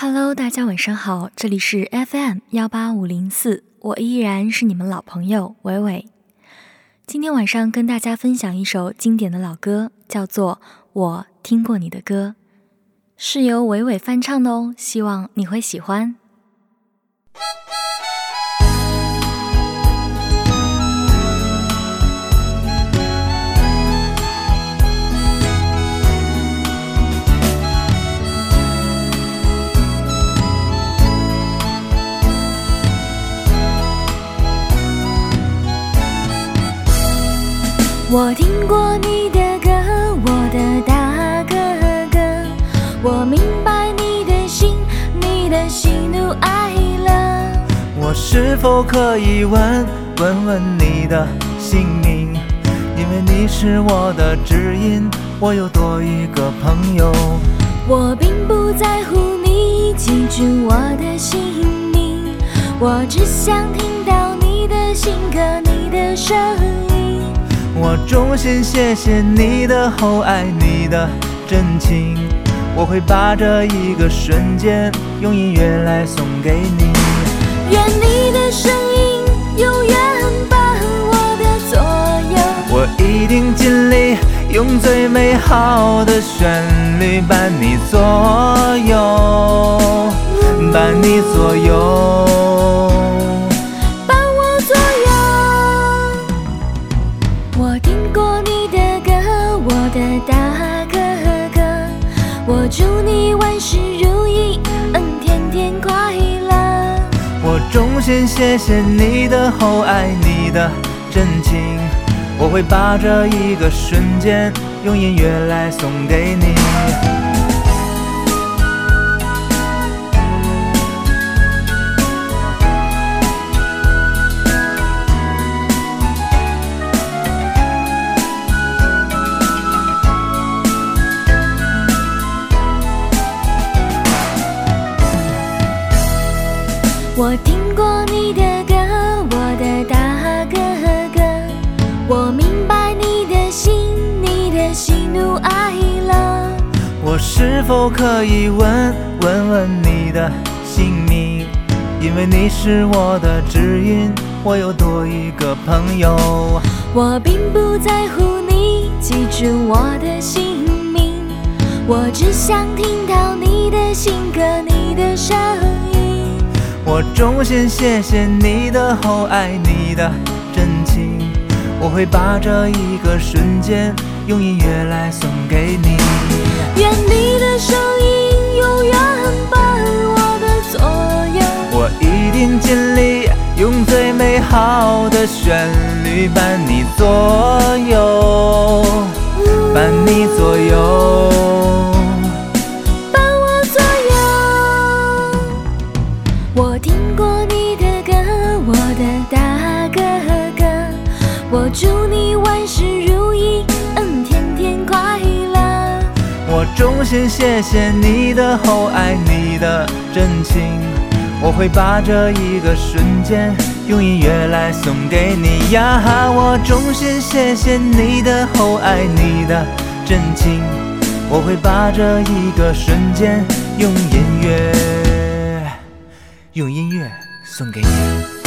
Hello，大家晚上好，这里是 FM 幺八五零四，我依然是你们老朋友伟伟。今天晚上跟大家分享一首经典的老歌，叫做《我听过你的歌》，是由伟伟翻唱的哦，希望你会喜欢。我听过你的歌，我的大哥哥，我明白你的心，你的喜怒哀乐。我是否可以问问问你的姓名？因为你是我的知音，我又多一个朋友。我并不在乎你记住我的姓名，我只想听到你的新歌，你的声音。我衷心谢谢你的厚爱，你的真情，我会把这一个瞬间用音乐来送给你。愿你的声音永远伴我的左右。我一定尽力用最美好的旋律伴你左右，伴你左右。你的歌，我的大哥哥我祝你万事如意，嗯，天天快乐。我衷心谢谢你的厚爱，你的真情，我会把这一个瞬间用音乐来送给你。我听过你的歌，我的大哥哥，我明白你的心，你的喜怒哀乐。我是否可以问问问你的姓名？因为你是我的知音，我又多一个朋友。我并不在乎你记住我的姓名，我只想听到你的新歌，你的声音。我衷心谢谢你的厚爱，你的真情，我会把这一个瞬间用音乐来送给你。愿你的声音永远伴我的左右。我一定尽力用最美好的旋律伴你左右，伴你左右。衷心谢谢你的厚爱，你的真情，我会把这一个瞬间用音乐来送给你呀。我衷心谢谢你的厚爱，你的真情，我会把这一个瞬间用音乐。用音乐送给你。